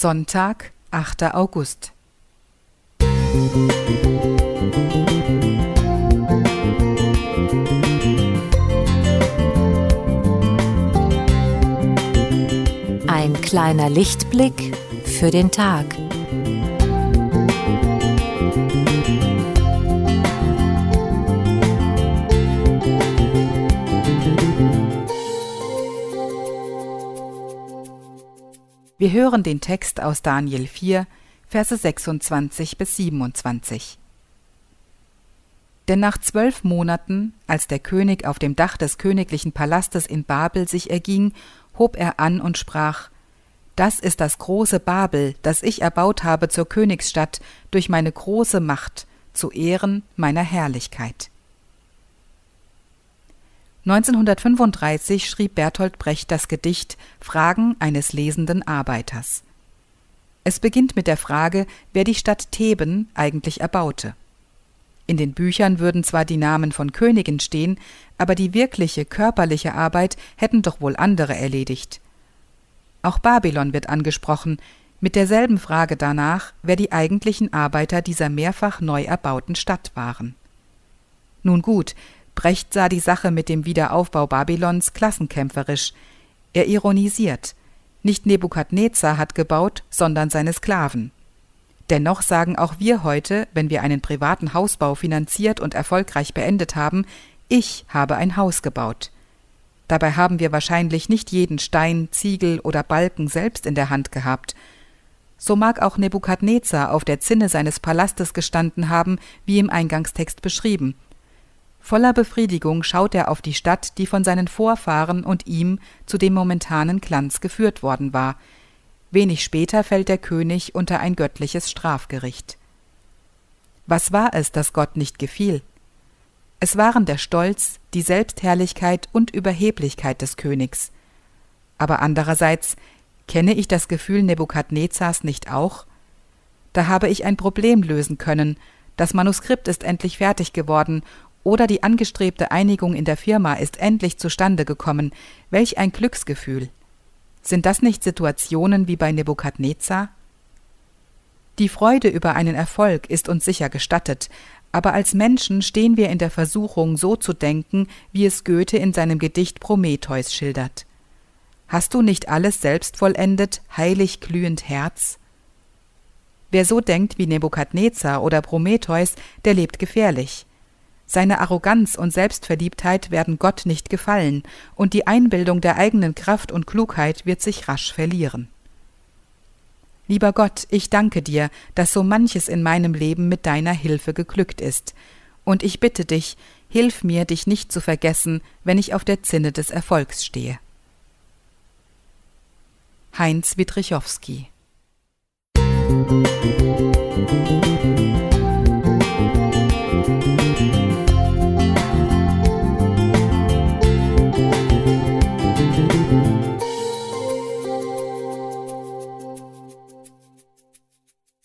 Sonntag, 8. August. Ein kleiner Lichtblick für den Tag. Wir hören den Text aus Daniel 4, Verse 26 bis 27. Denn nach zwölf Monaten, als der König auf dem Dach des königlichen Palastes in Babel sich erging, hob er an und sprach Das ist das große Babel, das ich erbaut habe zur Königsstadt durch meine große Macht, zu Ehren meiner Herrlichkeit. 1935 schrieb Bertolt Brecht das Gedicht Fragen eines lesenden Arbeiters. Es beginnt mit der Frage, wer die Stadt Theben eigentlich erbaute. In den Büchern würden zwar die Namen von Königen stehen, aber die wirkliche körperliche Arbeit hätten doch wohl andere erledigt. Auch Babylon wird angesprochen, mit derselben Frage danach, wer die eigentlichen Arbeiter dieser mehrfach neu erbauten Stadt waren. Nun gut, Brecht sah die Sache mit dem Wiederaufbau Babylons klassenkämpferisch. Er ironisiert. Nicht Nebukadnezar hat gebaut, sondern seine Sklaven. Dennoch sagen auch wir heute, wenn wir einen privaten Hausbau finanziert und erfolgreich beendet haben, ich habe ein Haus gebaut. Dabei haben wir wahrscheinlich nicht jeden Stein, Ziegel oder Balken selbst in der Hand gehabt. So mag auch Nebukadnezar auf der Zinne seines Palastes gestanden haben, wie im Eingangstext beschrieben – Voller Befriedigung schaut er auf die Stadt, die von seinen Vorfahren und ihm zu dem momentanen Glanz geführt worden war. Wenig später fällt der König unter ein göttliches Strafgericht. Was war es, das Gott nicht gefiel? Es waren der Stolz, die Selbstherrlichkeit und Überheblichkeit des Königs. Aber andererseits kenne ich das Gefühl Nebukadnezars nicht auch? Da habe ich ein Problem lösen können, das Manuskript ist endlich fertig geworden oder die angestrebte Einigung in der Firma ist endlich zustande gekommen, welch ein Glücksgefühl. Sind das nicht Situationen wie bei Nebukadnezar? Die Freude über einen Erfolg ist uns sicher gestattet, aber als Menschen stehen wir in der Versuchung, so zu denken, wie es Goethe in seinem Gedicht Prometheus schildert. Hast du nicht alles selbst vollendet, heilig glühend Herz? Wer so denkt wie Nebukadnezar oder Prometheus, der lebt gefährlich. Seine Arroganz und Selbstverliebtheit werden Gott nicht gefallen, und die Einbildung der eigenen Kraft und Klugheit wird sich rasch verlieren. Lieber Gott, ich danke dir, dass so manches in meinem Leben mit deiner Hilfe geglückt ist, und ich bitte dich, hilf mir, dich nicht zu vergessen, wenn ich auf der Zinne des Erfolgs stehe. Heinz Witrichowski